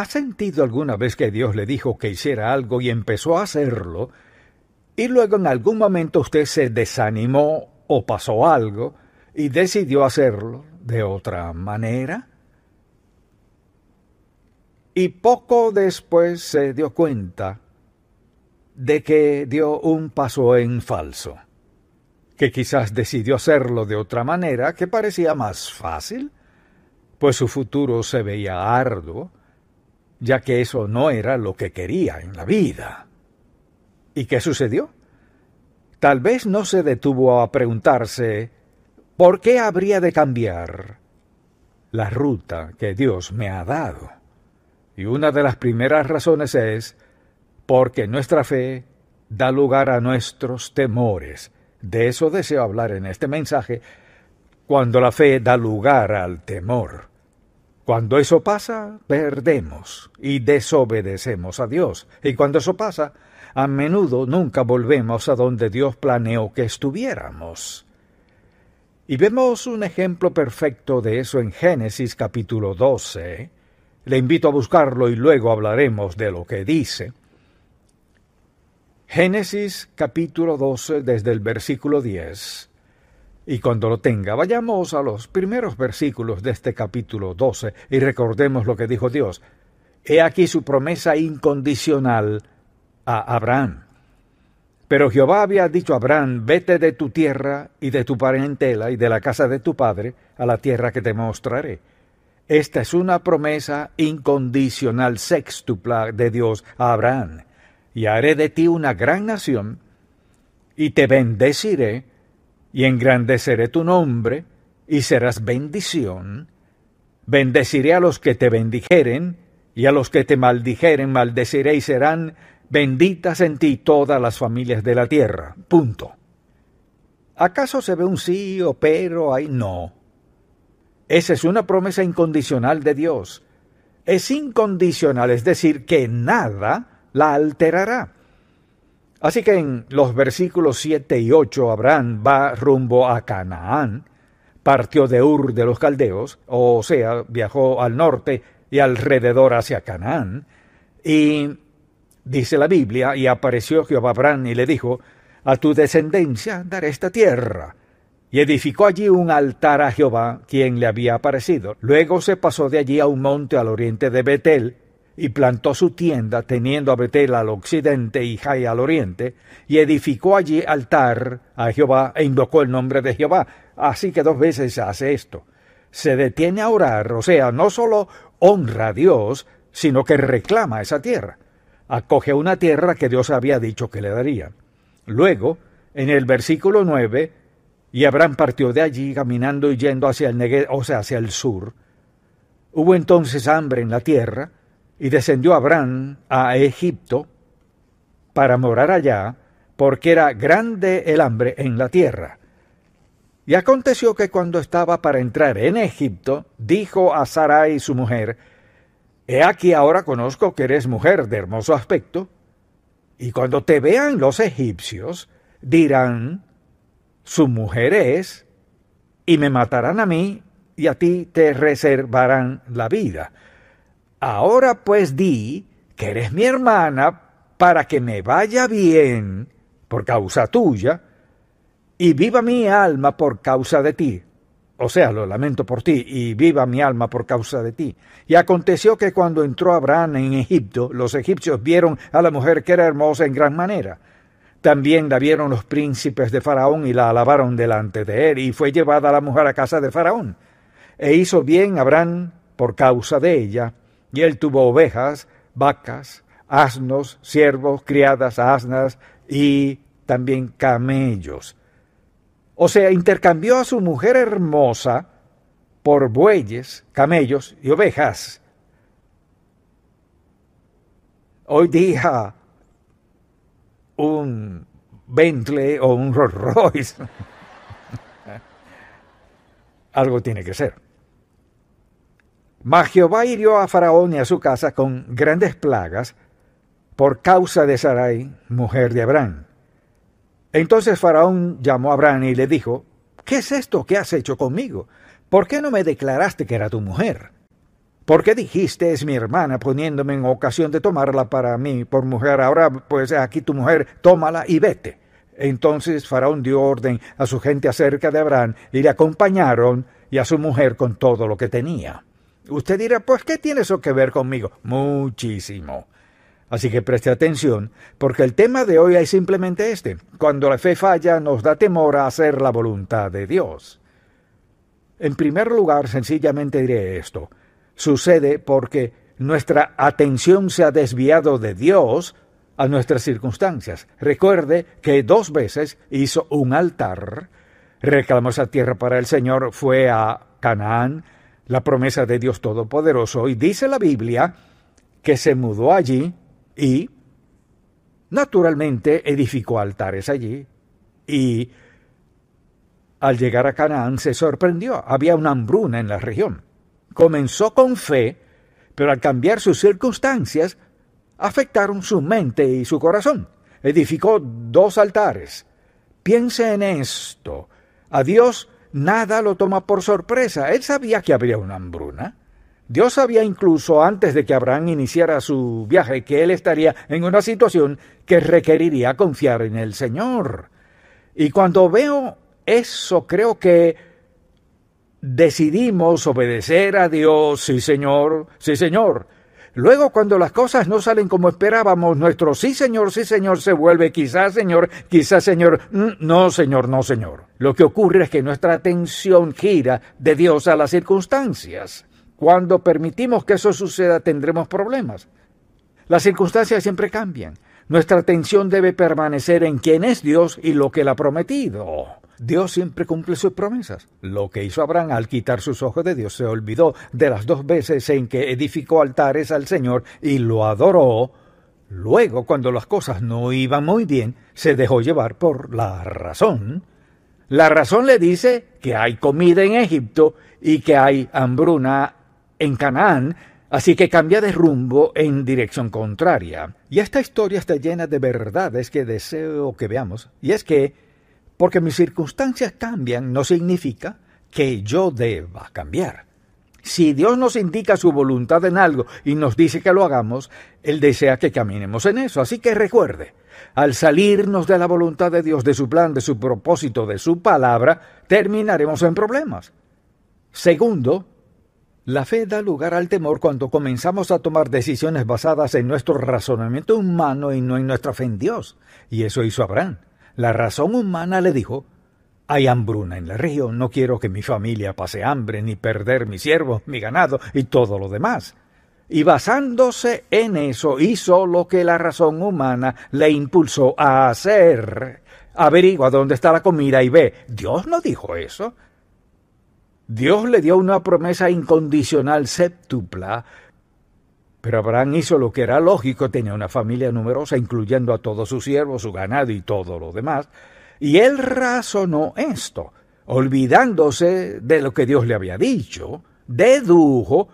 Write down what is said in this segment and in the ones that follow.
¿Ha sentido alguna vez que Dios le dijo que hiciera algo y empezó a hacerlo, y luego en algún momento usted se desanimó o pasó algo y decidió hacerlo de otra manera? Y poco después se dio cuenta de que dio un paso en falso, que quizás decidió hacerlo de otra manera que parecía más fácil, pues su futuro se veía arduo, ya que eso no era lo que quería en la vida. ¿Y qué sucedió? Tal vez no se detuvo a preguntarse ¿por qué habría de cambiar la ruta que Dios me ha dado? Y una de las primeras razones es porque nuestra fe da lugar a nuestros temores. De eso deseo hablar en este mensaje, cuando la fe da lugar al temor. Cuando eso pasa, perdemos y desobedecemos a Dios. Y cuando eso pasa, a menudo nunca volvemos a donde Dios planeó que estuviéramos. Y vemos un ejemplo perfecto de eso en Génesis capítulo 12. Le invito a buscarlo y luego hablaremos de lo que dice. Génesis capítulo 12 desde el versículo 10. Y cuando lo tenga, vayamos a los primeros versículos de este capítulo 12 y recordemos lo que dijo Dios. He aquí su promesa incondicional a Abraham. Pero Jehová había dicho a Abraham, vete de tu tierra y de tu parentela y de la casa de tu padre a la tierra que te mostraré. Esta es una promesa incondicional sextupla de Dios a Abraham y haré de ti una gran nación, y te bendeciré, y engrandeceré tu nombre, y serás bendición. Bendeciré a los que te bendijeren, y a los que te maldijeren maldeciré, y serán benditas en ti todas las familias de la tierra. Punto. ¿Acaso se ve un sí o pero ahí? No. Esa es una promesa incondicional de Dios. Es incondicional, es decir, que nada la alterará. Así que en los versículos 7 y 8 Abraham va rumbo a Canaán, partió de Ur de los Caldeos, o sea, viajó al norte y alrededor hacia Canaán, y dice la Biblia, y apareció Jehová Abraham y le dijo, a tu descendencia daré esta tierra. Y edificó allí un altar a Jehová, quien le había aparecido. Luego se pasó de allí a un monte al oriente de Betel, y plantó su tienda, teniendo a Betel al occidente y Jai al oriente, y edificó allí altar a Jehová e invocó el nombre de Jehová. Así que dos veces hace esto. Se detiene a orar, o sea, no solo honra a Dios, sino que reclama esa tierra. Acoge una tierra que Dios había dicho que le daría. Luego, en el versículo 9, y Abraham partió de allí caminando y yendo hacia el Negev, o sea, hacia el sur. Hubo entonces hambre en la tierra, y descendió Abraham a Egipto para morar allá, porque era grande el hambre en la tierra. Y aconteció que cuando estaba para entrar en Egipto, dijo a Sarai su mujer, He aquí ahora conozco que eres mujer de hermoso aspecto, y cuando te vean los egipcios, dirán, su mujer es, y me matarán a mí, y a ti te reservarán la vida. Ahora pues di que eres mi hermana para que me vaya bien por causa tuya y viva mi alma por causa de ti. O sea, lo lamento por ti, y viva mi alma por causa de ti. Y aconteció que cuando entró Abraham en Egipto, los egipcios vieron a la mujer que era hermosa en gran manera. También la vieron los príncipes de Faraón y la alabaron delante de él, y fue llevada la mujer a casa de Faraón. E hizo bien Abraham por causa de ella, y él tuvo ovejas, vacas, asnos, siervos, criadas, asnas y también camellos. O sea, intercambió a su mujer hermosa por bueyes, camellos y ovejas. Hoy día un Bentley o un Rolls Royce. Algo tiene que ser. Mas Jehová hirió a Faraón y a su casa con grandes plagas por causa de Sarai, mujer de Abraham. Entonces Faraón llamó a Abraham y le dijo, ¿Qué es esto que has hecho conmigo? ¿Por qué no me declaraste que era tu mujer? ¿Por qué dijiste es mi hermana poniéndome en ocasión de tomarla para mí por mujer? Ahora pues aquí tu mujer, tómala y vete. Entonces Faraón dio orden a su gente acerca de Abraham y le acompañaron y a su mujer con todo lo que tenía. Usted dirá, pues ¿qué tiene eso que ver conmigo? Muchísimo. Así que preste atención, porque el tema de hoy es simplemente este. Cuando la fe falla, nos da temor a hacer la voluntad de Dios. En primer lugar, sencillamente diré esto. Sucede porque nuestra atención se ha desviado de Dios a nuestras circunstancias. Recuerde que dos veces hizo un altar, reclamó esa tierra para el Señor, fue a Canaán, la promesa de Dios Todopoderoso, y dice la Biblia que se mudó allí y naturalmente edificó altares allí y al llegar a Canaán se sorprendió, había una hambruna en la región. Comenzó con fe, pero al cambiar sus circunstancias afectaron su mente y su corazón. Edificó dos altares. Piense en esto. A Dios nada lo toma por sorpresa. Él sabía que habría una hambruna. Dios sabía incluso antes de que Abraham iniciara su viaje que él estaría en una situación que requeriría confiar en el Señor. Y cuando veo eso, creo que decidimos obedecer a Dios, sí Señor, sí Señor. Luego, cuando las cosas no salen como esperábamos, nuestro sí Señor, sí Señor se vuelve quizás Señor, quizás Señor, mm, no Señor, no Señor. Lo que ocurre es que nuestra atención gira de Dios a las circunstancias. Cuando permitimos que eso suceda tendremos problemas. Las circunstancias siempre cambian. Nuestra atención debe permanecer en quién es Dios y lo que Él ha prometido. Dios siempre cumple sus promesas. Lo que hizo Abraham al quitar sus ojos de Dios se olvidó de las dos veces en que edificó altares al Señor y lo adoró. Luego, cuando las cosas no iban muy bien, se dejó llevar por la razón. La razón le dice que hay comida en Egipto y que hay hambruna en Canaán, así que cambia de rumbo en dirección contraria. Y esta historia está llena de verdades que deseo que veamos, y es que, porque mis circunstancias cambian, no significa que yo deba cambiar. Si Dios nos indica su voluntad en algo y nos dice que lo hagamos, Él desea que caminemos en eso. Así que recuerde, al salirnos de la voluntad de Dios, de su plan, de su propósito, de su palabra, terminaremos en problemas. Segundo, la fe da lugar al temor cuando comenzamos a tomar decisiones basadas en nuestro razonamiento humano y no en nuestra fe en Dios. Y eso hizo Abraham. La razón humana le dijo, hay hambruna en la región, no quiero que mi familia pase hambre, ni perder mi siervo, mi ganado y todo lo demás. Y basándose en eso hizo lo que la razón humana le impulsó a hacer. Averigua dónde está la comida y ve. Dios no dijo eso. Dios le dio una promesa incondicional séptupla, pero Abraham hizo lo que era lógico, tenía una familia numerosa, incluyendo a todos sus siervos, su ganado y todo lo demás, y él razonó esto, olvidándose de lo que Dios le había dicho, dedujo,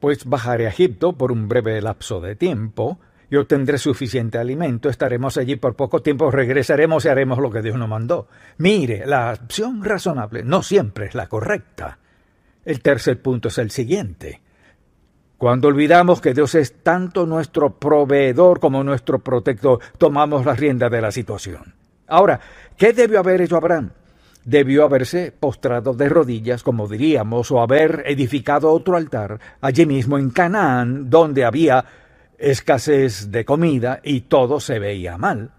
pues bajaré a Egipto por un breve lapso de tiempo, y obtendré suficiente alimento, estaremos allí por poco tiempo, regresaremos y haremos lo que Dios nos mandó. Mire, la opción razonable no siempre es la correcta. El tercer punto es el siguiente. Cuando olvidamos que Dios es tanto nuestro proveedor como nuestro protector, tomamos la rienda de la situación. Ahora, ¿qué debió haber hecho Abraham? Debió haberse postrado de rodillas, como diríamos, o haber edificado otro altar allí mismo en Canaán, donde había escasez de comida y todo se veía mal.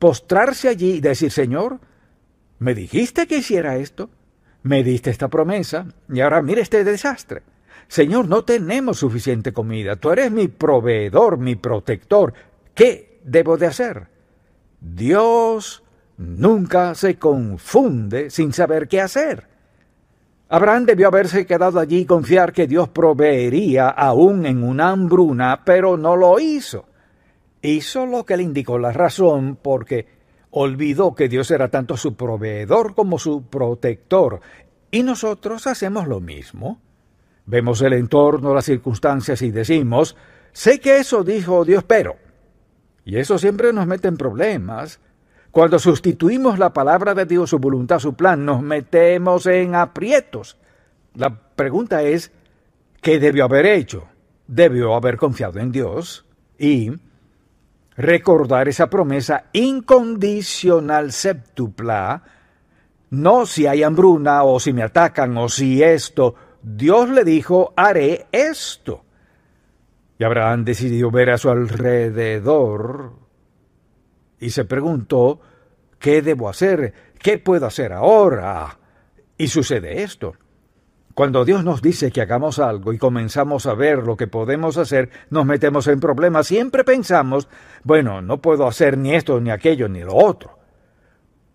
Postrarse allí y decir, Señor, ¿me dijiste que hiciera esto? Me diste esta promesa y ahora mire este desastre. Señor, no tenemos suficiente comida. Tú eres mi proveedor, mi protector. ¿Qué debo de hacer? Dios nunca se confunde sin saber qué hacer. Abraham debió haberse quedado allí y confiar que Dios proveería aún en una hambruna, pero no lo hizo. Hizo lo que le indicó la razón porque olvidó que Dios era tanto su proveedor como su protector. Y nosotros hacemos lo mismo. Vemos el entorno, las circunstancias y decimos, sé que eso dijo Dios, pero... Y eso siempre nos mete en problemas cuando sustituimos la palabra de Dios, su voluntad, su plan, nos metemos en aprietos. La pregunta es, ¿Qué debió haber hecho? Debió haber confiado en Dios y recordar esa promesa incondicional septupla, no si hay hambruna o si me atacan o si esto, Dios le dijo, haré esto. Y Abraham decidió ver a su alrededor y se preguntó, ¿qué debo hacer? ¿Qué puedo hacer ahora? Y sucede esto. Cuando Dios nos dice que hagamos algo y comenzamos a ver lo que podemos hacer, nos metemos en problemas. Siempre pensamos, bueno, no puedo hacer ni esto, ni aquello, ni lo otro.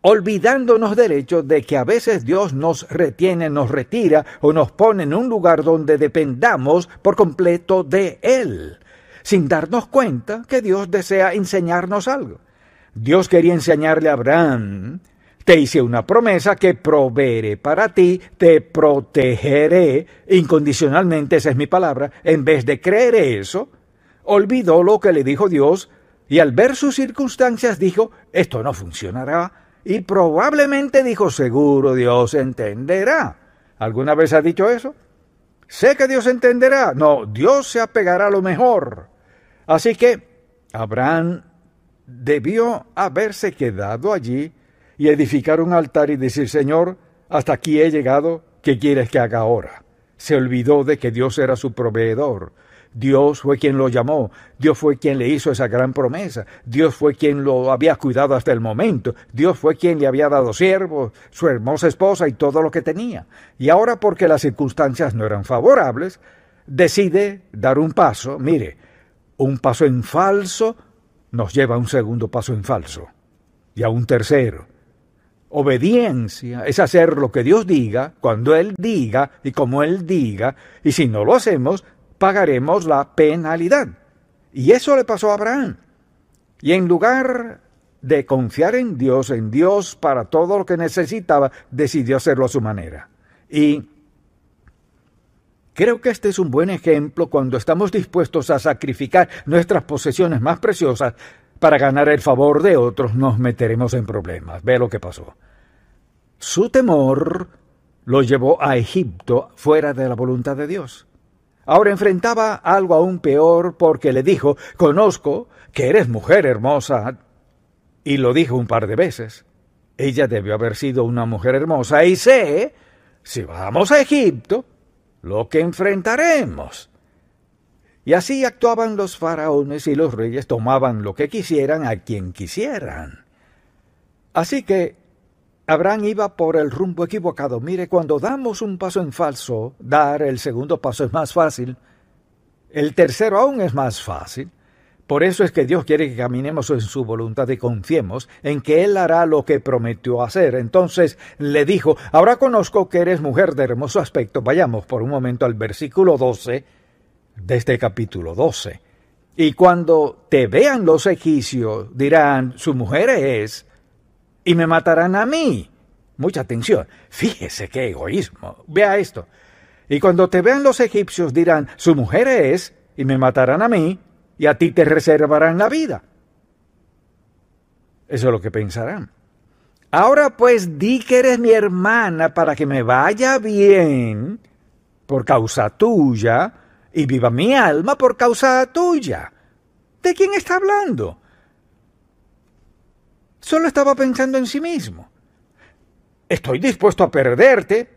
Olvidándonos del hecho de que a veces Dios nos retiene, nos retira o nos pone en un lugar donde dependamos por completo de Él, sin darnos cuenta que Dios desea enseñarnos algo. Dios quería enseñarle a Abraham te hice una promesa que proveeré para ti, te protegeré incondicionalmente, esa es mi palabra. En vez de creer eso, olvidó lo que le dijo Dios y al ver sus circunstancias dijo, esto no funcionará. Y probablemente dijo, seguro Dios entenderá. ¿Alguna vez ha dicho eso? Sé que Dios entenderá. No, Dios se apegará a lo mejor. Así que Abraham debió haberse quedado allí y edificar un altar y decir, Señor, hasta aquí he llegado, ¿qué quieres que haga ahora? Se olvidó de que Dios era su proveedor. Dios fue quien lo llamó, Dios fue quien le hizo esa gran promesa, Dios fue quien lo había cuidado hasta el momento, Dios fue quien le había dado siervos, su hermosa esposa y todo lo que tenía. Y ahora porque las circunstancias no eran favorables, decide dar un paso, mire, un paso en falso nos lleva a un segundo paso en falso y a un tercero Obediencia es hacer lo que Dios diga, cuando Él diga y como Él diga, y si no lo hacemos, pagaremos la penalidad. Y eso le pasó a Abraham. Y en lugar de confiar en Dios, en Dios para todo lo que necesitaba, decidió hacerlo a su manera. Y creo que este es un buen ejemplo cuando estamos dispuestos a sacrificar nuestras posesiones más preciosas para ganar el favor de otros, nos meteremos en problemas. Ve lo que pasó. Su temor lo llevó a Egipto fuera de la voluntad de Dios. Ahora enfrentaba algo aún peor porque le dijo, conozco que eres mujer hermosa. Y lo dijo un par de veces. Ella debió haber sido una mujer hermosa y sé, si vamos a Egipto, lo que enfrentaremos. Y así actuaban los faraones y los reyes tomaban lo que quisieran a quien quisieran. Así que Abraham iba por el rumbo equivocado. Mire, cuando damos un paso en falso, dar el segundo paso es más fácil. El tercero aún es más fácil. Por eso es que Dios quiere que caminemos en su voluntad y confiemos en que Él hará lo que prometió hacer. Entonces le dijo, ahora conozco que eres mujer de hermoso aspecto. Vayamos por un momento al versículo 12 de este capítulo 12. Y cuando te vean los egipcios, dirán, su mujer es y me matarán a mí. Mucha atención. Fíjese qué egoísmo. Vea esto. Y cuando te vean los egipcios dirán, su mujer es, y me matarán a mí, y a ti te reservarán la vida. Eso es lo que pensarán. Ahora pues di que eres mi hermana para que me vaya bien por causa tuya y viva mi alma por causa tuya. ¿De quién está hablando? Solo estaba pensando en sí mismo. Estoy dispuesto a perderte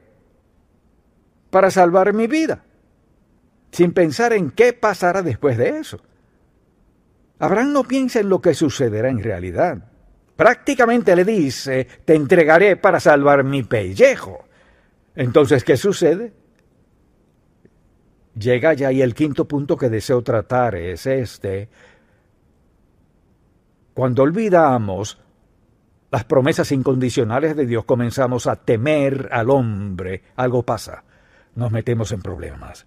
para salvar mi vida, sin pensar en qué pasará después de eso. Abraham no piensa en lo que sucederá en realidad. Prácticamente le dice, te entregaré para salvar mi pellejo. Entonces, ¿qué sucede? Llega ya y el quinto punto que deseo tratar es este. Cuando olvidamos las promesas incondicionales de Dios comenzamos a temer al hombre, algo pasa, nos metemos en problemas.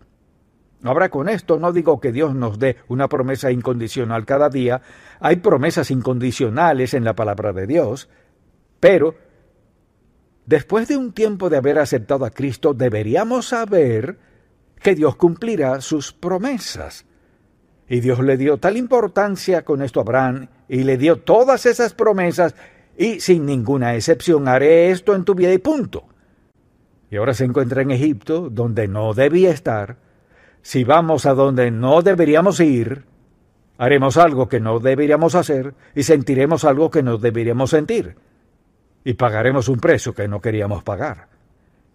Ahora con esto no digo que Dios nos dé una promesa incondicional cada día, hay promesas incondicionales en la palabra de Dios, pero después de un tiempo de haber aceptado a Cristo deberíamos saber que Dios cumplirá sus promesas. Y Dios le dio tal importancia con esto a Abraham y le dio todas esas promesas y sin ninguna excepción haré esto en tu vida y punto. Y ahora se encuentra en Egipto, donde no debía estar, si vamos a donde no deberíamos ir, haremos algo que no deberíamos hacer y sentiremos algo que no deberíamos sentir. Y pagaremos un precio que no queríamos pagar.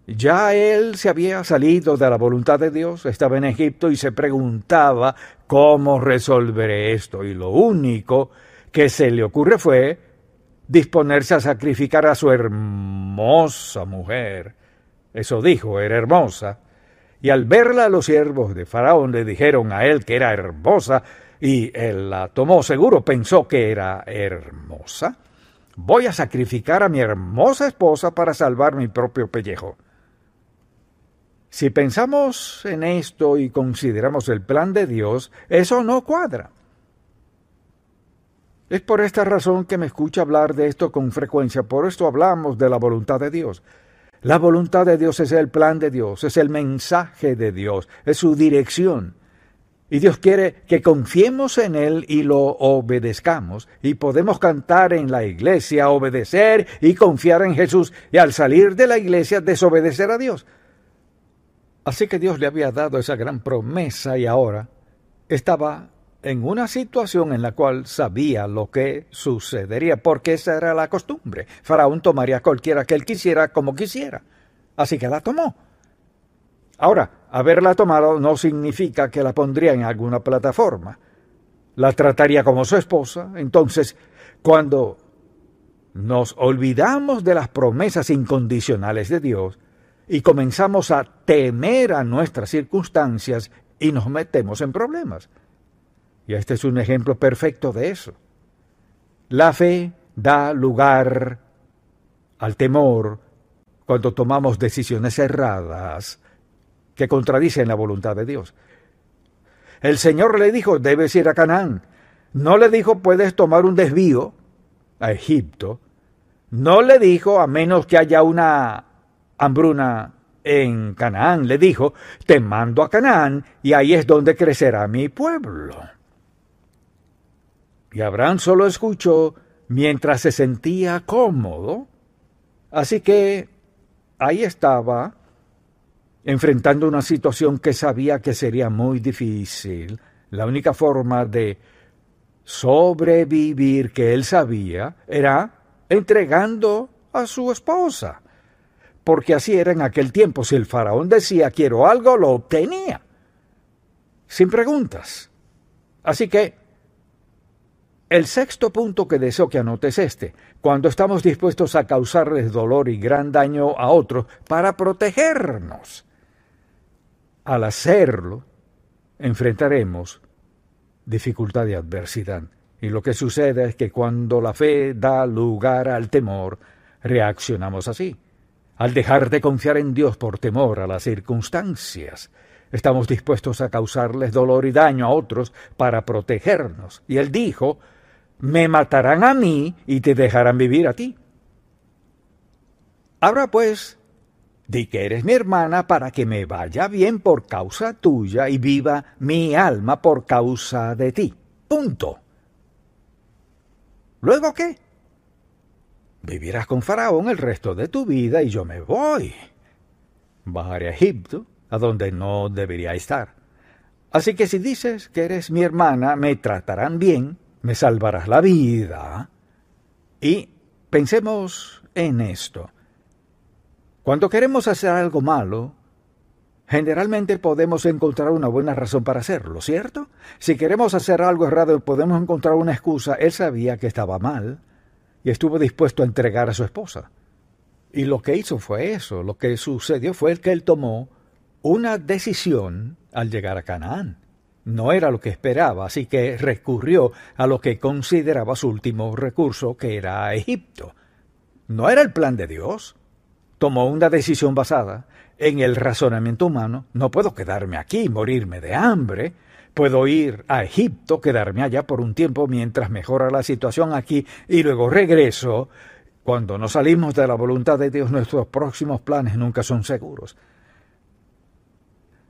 Ya él se había salido de la voluntad de Dios, estaba en Egipto y se preguntaba cómo resolveré esto. Y lo único que se le ocurre fue disponerse a sacrificar a su hermosa mujer. Eso dijo, era hermosa. Y al verla los siervos de Faraón le dijeron a él que era hermosa, y él la tomó seguro, pensó que era hermosa. Voy a sacrificar a mi hermosa esposa para salvar mi propio pellejo. Si pensamos en esto y consideramos el plan de Dios, eso no cuadra. Es por esta razón que me escucha hablar de esto con frecuencia, por esto hablamos de la voluntad de Dios. La voluntad de Dios es el plan de Dios, es el mensaje de Dios, es su dirección. Y Dios quiere que confiemos en Él y lo obedezcamos. Y podemos cantar en la iglesia, obedecer y confiar en Jesús. Y al salir de la iglesia, desobedecer a Dios. Así que Dios le había dado esa gran promesa y ahora estaba en una situación en la cual sabía lo que sucedería, porque esa era la costumbre. Faraón tomaría cualquiera que él quisiera como quisiera. Así que la tomó. Ahora, haberla tomado no significa que la pondría en alguna plataforma. La trataría como su esposa. Entonces, cuando nos olvidamos de las promesas incondicionales de Dios y comenzamos a temer a nuestras circunstancias y nos metemos en problemas. Y este es un ejemplo perfecto de eso. La fe da lugar al temor cuando tomamos decisiones erradas que contradicen la voluntad de Dios. El Señor le dijo, debes ir a Canaán. No le dijo, puedes tomar un desvío a Egipto. No le dijo, a menos que haya una hambruna en Canaán. Le dijo, te mando a Canaán y ahí es donde crecerá mi pueblo. Y Abraham solo escuchó mientras se sentía cómodo. Así que ahí estaba enfrentando una situación que sabía que sería muy difícil. La única forma de sobrevivir que él sabía era entregando a su esposa. Porque así era en aquel tiempo. Si el faraón decía quiero algo, lo obtenía. Sin preguntas. Así que el sexto punto que deseo que anotes es este, cuando estamos dispuestos a causarles dolor y gran daño a otros para protegernos. Al hacerlo, enfrentaremos dificultad y adversidad. Y lo que sucede es que cuando la fe da lugar al temor, reaccionamos así. Al dejar de confiar en Dios por temor a las circunstancias, estamos dispuestos a causarles dolor y daño a otros para protegernos. Y él dijo, me matarán a mí y te dejarán vivir a ti. Ahora pues, Di que eres mi hermana para que me vaya bien por causa tuya y viva mi alma por causa de ti. Punto. ¿Luego qué? Vivirás con Faraón el resto de tu vida y yo me voy. Bajaré a Egipto, a donde no debería estar. Así que si dices que eres mi hermana, me tratarán bien, me salvarás la vida. Y pensemos en esto. Cuando queremos hacer algo malo, generalmente podemos encontrar una buena razón para hacerlo, ¿cierto? Si queremos hacer algo errado, podemos encontrar una excusa. Él sabía que estaba mal y estuvo dispuesto a entregar a su esposa. Y lo que hizo fue eso. Lo que sucedió fue que él tomó una decisión al llegar a Canaán. No era lo que esperaba, así que recurrió a lo que consideraba su último recurso, que era Egipto. No era el plan de Dios tomó una decisión basada en el razonamiento humano. No puedo quedarme aquí y morirme de hambre. Puedo ir a Egipto, quedarme allá por un tiempo mientras mejora la situación aquí y luego regreso. Cuando nos salimos de la voluntad de Dios, nuestros próximos planes nunca son seguros.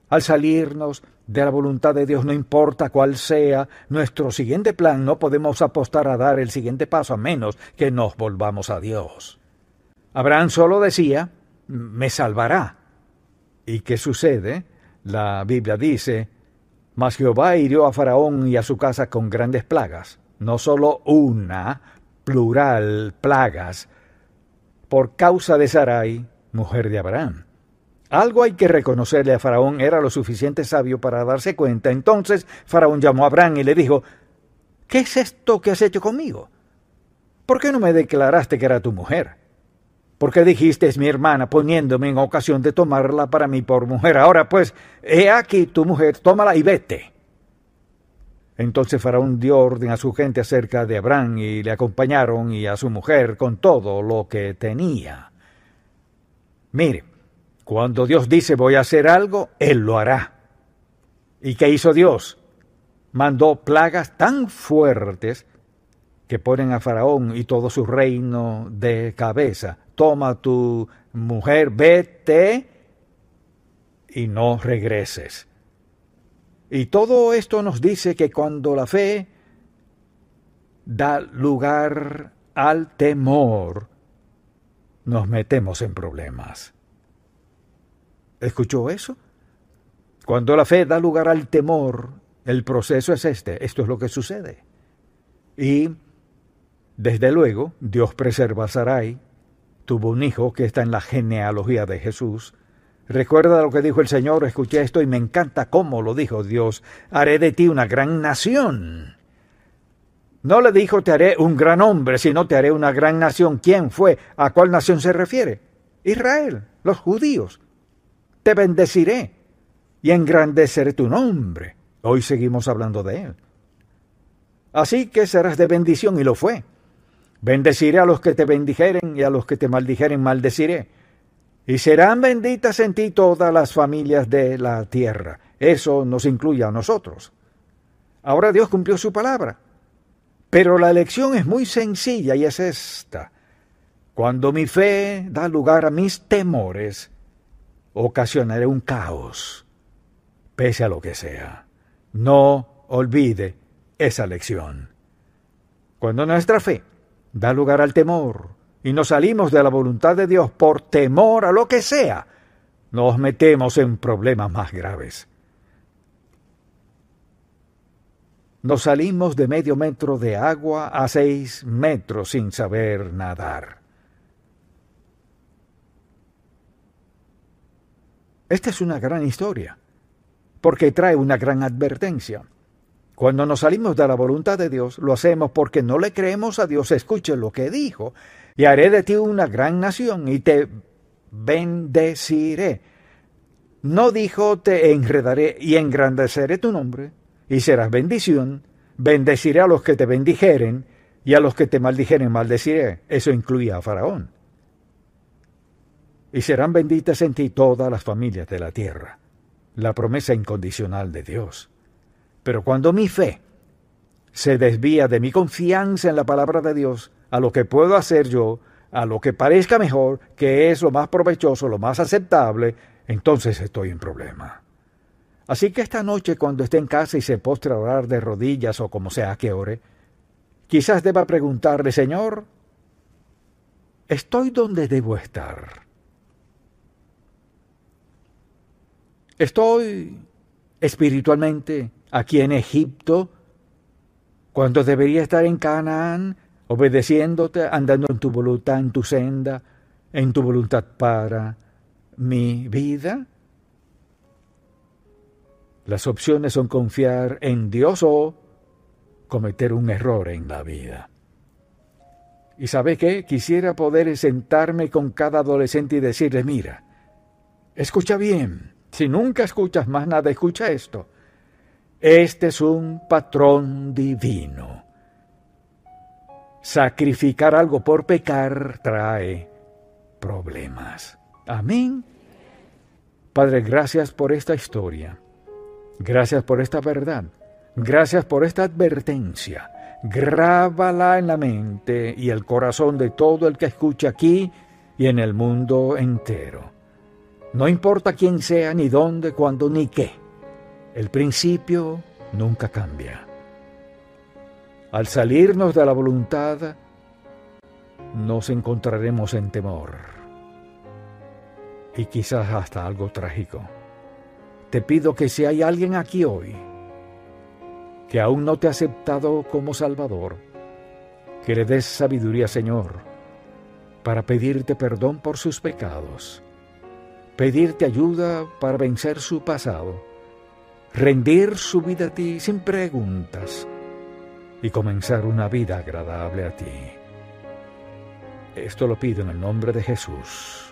Al salirnos de la voluntad de Dios, no importa cuál sea nuestro siguiente plan, no podemos apostar a dar el siguiente paso a menos que nos volvamos a Dios. Abraham solo decía, me salvará. ¿Y qué sucede? La Biblia dice, mas Jehová hirió a Faraón y a su casa con grandes plagas, no solo una, plural, plagas, por causa de Sarai, mujer de Abraham. Algo hay que reconocerle a Faraón, era lo suficiente sabio para darse cuenta. Entonces Faraón llamó a Abraham y le dijo, ¿Qué es esto que has hecho conmigo? ¿Por qué no me declaraste que era tu mujer? ¿Por qué dijiste es mi hermana poniéndome en ocasión de tomarla para mí por mujer? Ahora pues, he aquí tu mujer, tómala y vete. Entonces Faraón dio orden a su gente acerca de Abraham y le acompañaron y a su mujer con todo lo que tenía. Mire, cuando Dios dice voy a hacer algo, Él lo hará. ¿Y qué hizo Dios? Mandó plagas tan fuertes que ponen a Faraón y todo su reino de cabeza. Toma tu mujer, vete y no regreses. Y todo esto nos dice que cuando la fe da lugar al temor, nos metemos en problemas. ¿Escuchó eso? Cuando la fe da lugar al temor, el proceso es este, esto es lo que sucede. Y, desde luego, Dios preserva a Sarai, tuvo un hijo que está en la genealogía de Jesús. Recuerda lo que dijo el Señor, escuché esto y me encanta cómo lo dijo Dios, haré de ti una gran nación. No le dijo te haré un gran hombre, sino te haré una gran nación. ¿Quién fue? ¿A cuál nación se refiere? Israel, los judíos te bendeciré y engrandeceré tu nombre. Hoy seguimos hablando de él. Así que serás de bendición y lo fue. Bendeciré a los que te bendijeren y a los que te maldijeren maldeciré. Y serán benditas en ti todas las familias de la tierra. Eso nos incluye a nosotros. Ahora Dios cumplió su palabra. Pero la elección es muy sencilla y es esta. Cuando mi fe da lugar a mis temores, ocasionaré un caos, pese a lo que sea. No olvide esa lección. Cuando nuestra fe da lugar al temor y nos salimos de la voluntad de Dios por temor a lo que sea, nos metemos en problemas más graves. Nos salimos de medio metro de agua a seis metros sin saber nadar. Esta es una gran historia, porque trae una gran advertencia. Cuando nos salimos de la voluntad de Dios, lo hacemos porque no le creemos a Dios. Escuche lo que dijo. Y haré de ti una gran nación y te bendeciré. No dijo te enredaré y engrandeceré tu nombre y serás bendición. Bendeciré a los que te bendijeren y a los que te maldijeren maldeciré. Eso incluía a Faraón y serán benditas en ti todas las familias de la tierra. La promesa incondicional de Dios. Pero cuando mi fe se desvía de mi confianza en la palabra de Dios, a lo que puedo hacer yo, a lo que parezca mejor, que es lo más provechoso, lo más aceptable, entonces estoy en problema. Así que esta noche, cuando esté en casa y se postre a orar de rodillas o como sea que ore, quizás deba preguntarle, Señor, ¿estoy donde debo estar? Estoy espiritualmente aquí en Egipto cuando debería estar en Canaán, obedeciéndote, andando en tu voluntad, en tu senda, en tu voluntad para mi vida. Las opciones son confiar en Dios o cometer un error en la vida. ¿Y sabe qué? Quisiera poder sentarme con cada adolescente y decirle, mira, escucha bien, si nunca escuchas más nada, escucha esto. Este es un patrón divino. Sacrificar algo por pecar trae problemas. Amén. Padre, gracias por esta historia. Gracias por esta verdad. Gracias por esta advertencia. Grábala en la mente y el corazón de todo el que escucha aquí y en el mundo entero. No importa quién sea, ni dónde, cuándo, ni qué. El principio nunca cambia. Al salirnos de la voluntad, nos encontraremos en temor y quizás hasta algo trágico. te pido que si hay alguien aquí hoy que aún no te ha aceptado como Salvador, que le des sabiduría, Señor, para pedirte perdón por sus pecados, pedirte ayuda para vencer su pasado, rendir su vida a ti sin preguntas y comenzar una vida agradable a ti. Esto lo pido en el nombre de Jesús.